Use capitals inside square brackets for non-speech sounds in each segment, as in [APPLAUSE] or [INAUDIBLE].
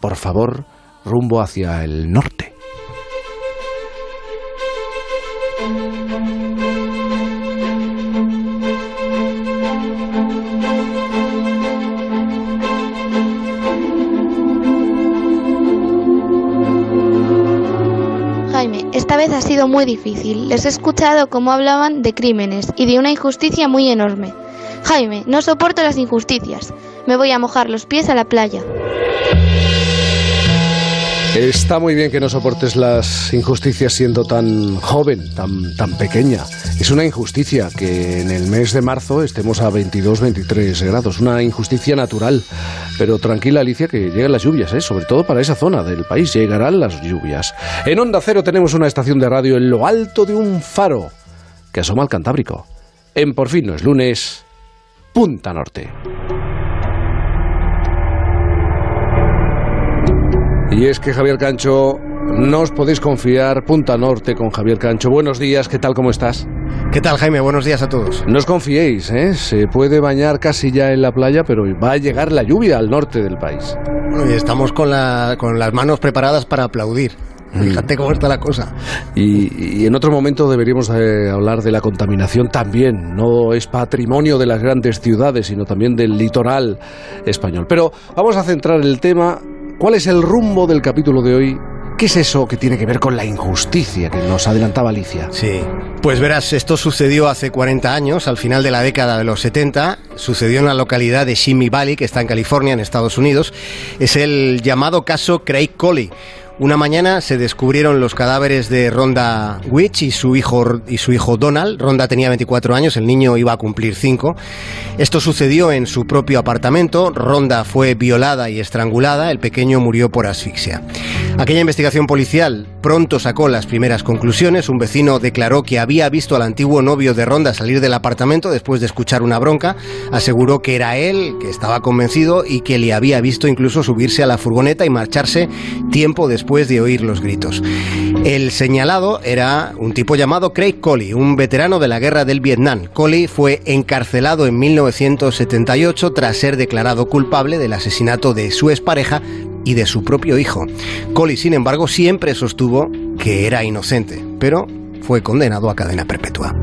por favor, rumbo hacia el norte. Jaime, esta vez ha sido muy difícil. Les he escuchado cómo hablaban de crímenes y de una injusticia muy enorme. Jaime, no soporto las injusticias. Me voy a mojar los pies a la playa. Está muy bien que no soportes las injusticias siendo tan joven, tan, tan pequeña. Es una injusticia que en el mes de marzo estemos a 22, 23 grados. Una injusticia natural. Pero tranquila, Alicia, que llegan las lluvias, ¿eh? sobre todo para esa zona del país. Llegarán las lluvias. En Onda Cero tenemos una estación de radio en lo alto de un faro que asoma al Cantábrico. En Por fin no es lunes, Punta Norte. Y es que Javier Cancho, no os podéis confiar, Punta Norte con Javier Cancho. Buenos días, ¿qué tal? ¿Cómo estás? ¿Qué tal, Jaime? Buenos días a todos. No os confiéis, ¿eh? Se puede bañar casi ya en la playa, pero va a llegar la lluvia al norte del país. Bueno, y estamos con, la, con las manos preparadas para aplaudir. Fíjate cómo está la cosa. Y, y en otro momento deberíamos eh, hablar de la contaminación también. No es patrimonio de las grandes ciudades, sino también del litoral español. Pero vamos a centrar el tema. ¿Cuál es el rumbo del capítulo de hoy? ¿Qué es eso que tiene que ver con la injusticia que nos adelantaba Alicia? Sí, pues verás, esto sucedió hace 40 años, al final de la década de los 70, sucedió en la localidad de Simi Valley, que está en California, en Estados Unidos. Es el llamado caso Craig Colley. Una mañana se descubrieron los cadáveres de Ronda Witch y su hijo y su hijo Donald. Ronda tenía 24 años, el niño iba a cumplir 5. Esto sucedió en su propio apartamento. Ronda fue violada y estrangulada, el pequeño murió por asfixia. Aquella investigación policial pronto sacó las primeras conclusiones. Un vecino declaró que había visto al antiguo novio de Ronda salir del apartamento después de escuchar una bronca. Aseguró que era él, que estaba convencido y que le había visto incluso subirse a la furgoneta y marcharse tiempo después de oír los gritos. El señalado era un tipo llamado Craig Colley, un veterano de la guerra del Vietnam. Colley fue encarcelado en 1978 tras ser declarado culpable del asesinato de su expareja y de su propio hijo. Colley, sin embargo, siempre sostuvo que era inocente, pero fue condenado a cadena perpetua.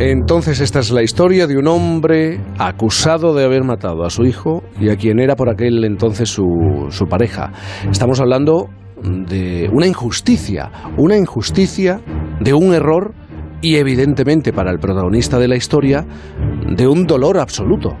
Entonces esta es la historia de un hombre acusado de haber matado a su hijo y a quien era por aquel entonces su, su pareja. Estamos hablando de una injusticia, una injusticia de un error y evidentemente para el protagonista de la historia de un dolor absoluto.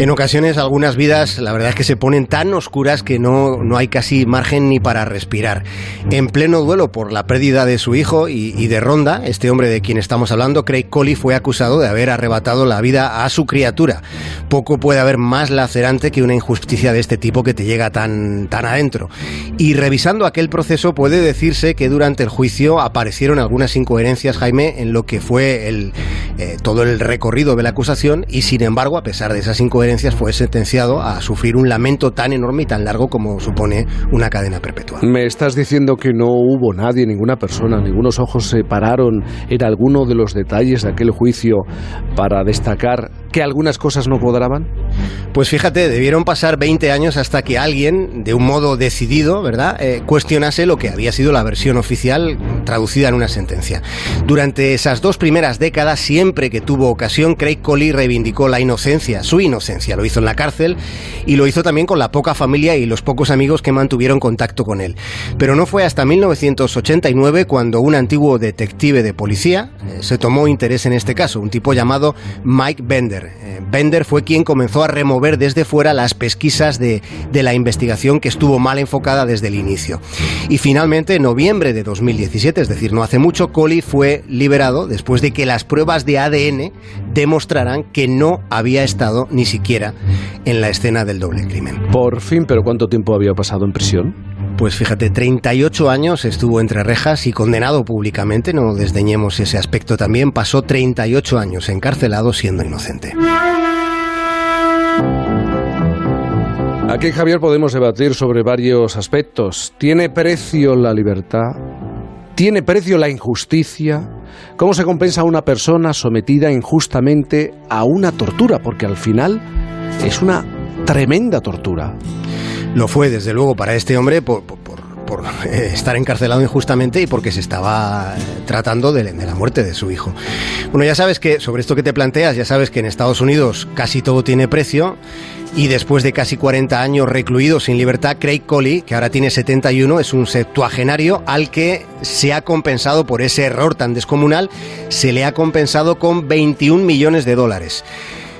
En ocasiones algunas vidas la verdad es que se ponen tan oscuras que no, no hay casi margen ni para respirar. En pleno duelo por la pérdida de su hijo y, de Ronda, este hombre de quien estamos hablando, Craig Colley, fue acusado de haber arrebatado la vida a su criatura. Poco puede haber más lacerante que una injusticia de este tipo que te llega tan, tan adentro. Y revisando aquel proceso puede decirse que durante el juicio aparecieron algunas incoherencias, Jaime, en lo que fue el, eh, todo el recorrido de la acusación y sin embargo, a pesar de esas incoherencias, fue sentenciado a sufrir un lamento tan enorme y tan largo como supone una cadena perpetua. Me estás diciendo que no hubo nadie, ninguna persona, ningunos ojos se pararon en alguno de los detalles de aquel juicio para destacar que algunas cosas no cuadraban? Pues fíjate, debieron pasar 20 años hasta que alguien, de un modo decidido, ¿verdad?, eh, cuestionase lo que había sido la versión oficial traducida en una sentencia. Durante esas dos primeras décadas, siempre que tuvo ocasión, Craig Colley reivindicó la inocencia, su inocencia. Lo hizo en la cárcel y lo hizo también con la poca familia y los pocos amigos que mantuvieron contacto con él. Pero no fue hasta 1989 cuando un antiguo detective de policía eh, se tomó interés en este caso, un tipo llamado Mike Bender. Eh, Bender fue quien comenzó a remover desde fuera las pesquisas de, de, la investigación que estuvo mal enfocada desde el inicio. Y finalmente, en noviembre de 2017, es decir, no hace mucho, Colley fue liberado después de que las pruebas de ADN demostraran que no había estado ni siquiera en la escena del doble crimen. Por fin, pero ¿cuánto tiempo había pasado en prisión? Pues fíjate, 38 años estuvo entre rejas y condenado públicamente, no desdeñemos ese aspecto también, pasó 38 años encarcelado siendo inocente. Aquí, Javier, podemos debatir sobre varios aspectos. ¿Tiene precio la libertad? ¿Tiene precio la injusticia? ¿Cómo se compensa a una persona sometida injustamente a una tortura? Porque al final es una tremenda tortura. Lo fue, desde luego, para este hombre por, eh, estar encarcelado injustamente y porque se estaba tratando de, la muerte de su hijo. Bueno, ya sabes que sobre esto que te planteas, ya sabes que en Estados Unidos casi todo tiene precio y después de casi 40 años recluido sin libertad, Craig Colley, que ahora tiene 71, es un septuagenario al que se ha compensado por ese error tan descomunal, se le ha compensado con 21 millones de dólares.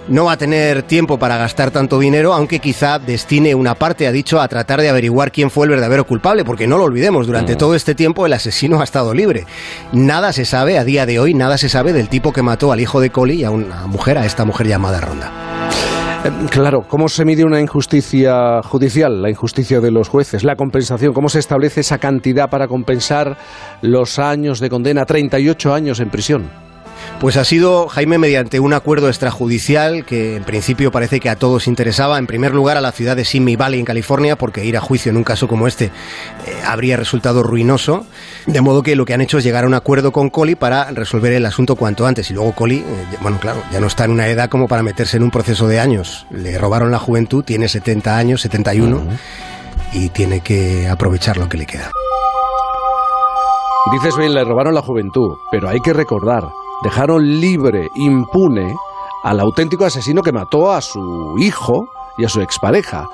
No va a tener tiempo para gastar tanto dinero, aunque quizá destine una parte, ha dicho, a tratar de averiguar quién fue el verdadero culpable, porque no lo olvidemos, durante mm. todo este tiempo el asesino ha estado libre. Nada se sabe, a día de hoy, nada se sabe del tipo que mató al hijo de Collie y a una mujer, a esta mujer llamada Ronda. Eh, claro, ¿cómo se mide una injusticia judicial, la injusticia de los jueces, la compensación? ¿Cómo se establece esa cantidad para compensar los años de condena, 38 años en prisión? Pues ha sido, Jaime, mediante un acuerdo extrajudicial que en principio parece que a todos interesaba. En primer lugar, a la ciudad de Simi Valley, en California, porque ir a juicio en un caso como este eh, habría resultado ruinoso. De modo que lo que han hecho es llegar a un acuerdo con Coli para resolver el asunto cuanto antes. Y luego Coli, eh, bueno, claro, ya no está en una edad como para meterse en un proceso de años. Le robaron la juventud, tiene 70 años, 71, y tiene que aprovechar lo que le queda. Dices bien, le robaron la juventud, pero hay que recordar dejaron libre, impune, al auténtico asesino que mató a su hijo y a su expareja.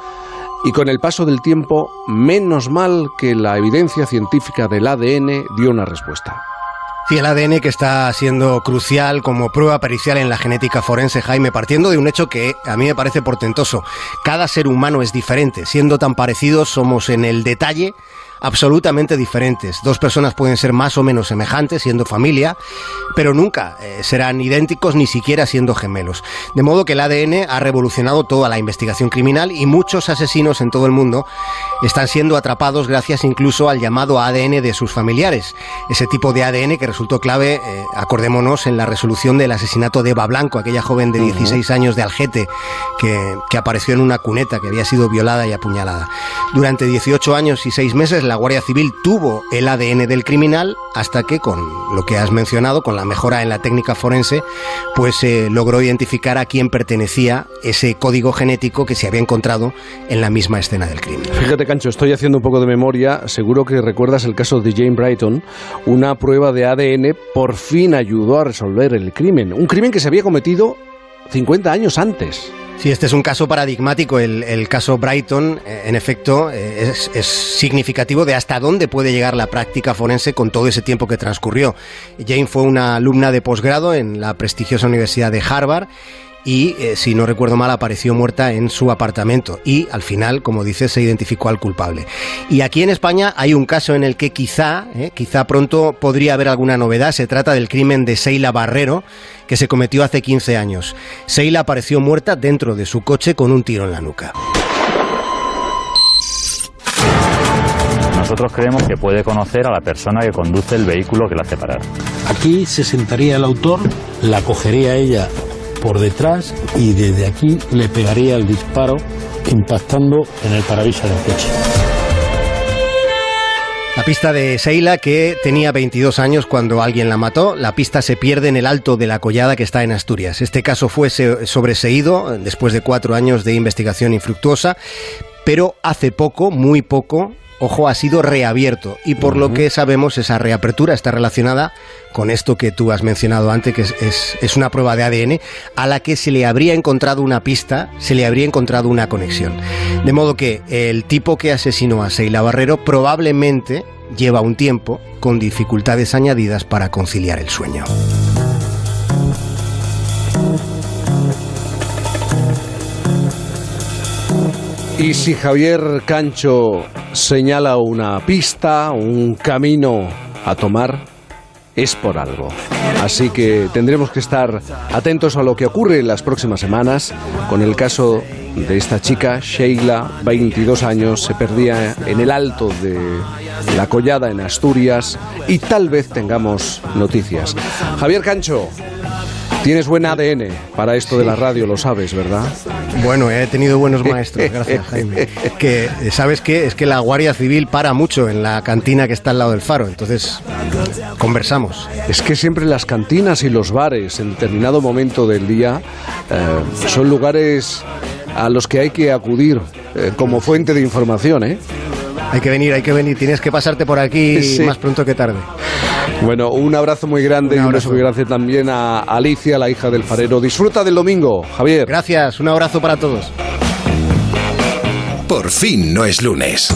Y con el paso del tiempo, menos mal que la evidencia científica del ADN dio una respuesta. Sí, el ADN que está siendo crucial como prueba pericial en la genética forense, Jaime, partiendo de un hecho que a mí me parece portentoso. Cada ser humano es diferente, siendo tan parecidos somos en el detalle absolutamente diferentes. Dos personas pueden ser más o menos semejantes siendo familia, pero nunca eh, serán idénticos ni siquiera siendo gemelos. De modo que el ADN ha revolucionado toda la investigación criminal y muchos asesinos en todo el mundo están siendo atrapados gracias incluso al llamado ADN de sus familiares. Ese tipo de ADN que resultó clave, eh, acordémonos, en la resolución del asesinato de Eva Blanco, aquella joven de 16 años de Algete que, que apareció en una cuneta que había sido violada y apuñalada. Durante 18 años y 6 meses la Guardia Civil tuvo el ADN del criminal hasta que con lo que has mencionado, con la mejora en la técnica forense, pues se logró identificar a quién pertenecía ese código genético que se había encontrado en la misma escena del crimen. Fíjate, Cancho, estoy haciendo un poco de memoria. Seguro que recuerdas el caso de Jane Brighton. Una prueba de ADN por fin ayudó a resolver el crimen. Un crimen que se había cometido 50 años antes. Sí, este es un caso paradigmático. El, caso Brighton, eh, en efecto, eh, es, es, significativo de hasta dónde puede llegar la práctica forense con todo ese tiempo que transcurrió. Jane fue una alumna de posgrado en la prestigiosa Universidad de Harvard y, eh, si no recuerdo mal, apareció muerta en su apartamento y al final, como dice, se identificó al culpable. Y aquí en España hay un caso en el que quizá, eh, quizá pronto podría haber alguna novedad. Se trata del crimen de Seila Barrero, que se cometió hace 15 años. Seila apareció muerta dentro de su coche con un tiro en la nuca. Nosotros creemos que puede conocer a la persona que conduce el vehículo que la hace parar. Aquí se sentaría el autor, la cogería ella por detrás y desde aquí le pegaría el disparo impactando en el parabrisas del coche. La pista de Seila, que tenía 22 años cuando alguien la mató, la pista se pierde en el alto de la collada que está en Asturias. Este caso fue sobreseído después de cuatro años de investigación infructuosa, pero hace poco, muy poco, ojo, ha sido reabierto y por lo que sabemos esa reapertura está relacionada con esto que tú has mencionado antes, que es, una prueba de ADN, a la que se le habría encontrado una pista, se le habría encontrado una conexión. De modo que el tipo que asesinó a Seila Barrero probablemente lleva un tiempo con dificultades añadidas para conciliar el sueño. Y si Javier Cancho señala una pista, un camino a tomar, es por algo. Así que tendremos que estar atentos a lo que ocurre en las próximas semanas con el caso de esta chica, Sheila, 22 años, se perdía en el alto de la collada en Asturias y tal vez tengamos noticias. Javier Cancho, Tienes buen ADN para esto de la radio, lo sabes, ¿verdad? Bueno, he tenido buenos [LAUGHS] maestros, gracias Jaime. Que, ¿sabes qué? Es que la Guardia Civil para mucho en la cantina que está al lado del faro, entonces conversamos. Es que siempre las cantinas y los bares en determinado momento del día eh, son lugares a los que hay que acudir eh, como fuente de información, ¿eh? Hay que venir, hay que venir. Tienes que pasarte por aquí [LAUGHS] Sí. más pronto que tarde. Bueno, un abrazo muy grande Un y un beso muy grande también a Alicia, la hija del farero. Disfruta del domingo, Javier. Gracias, un abrazo para todos. Por fin no es lunes.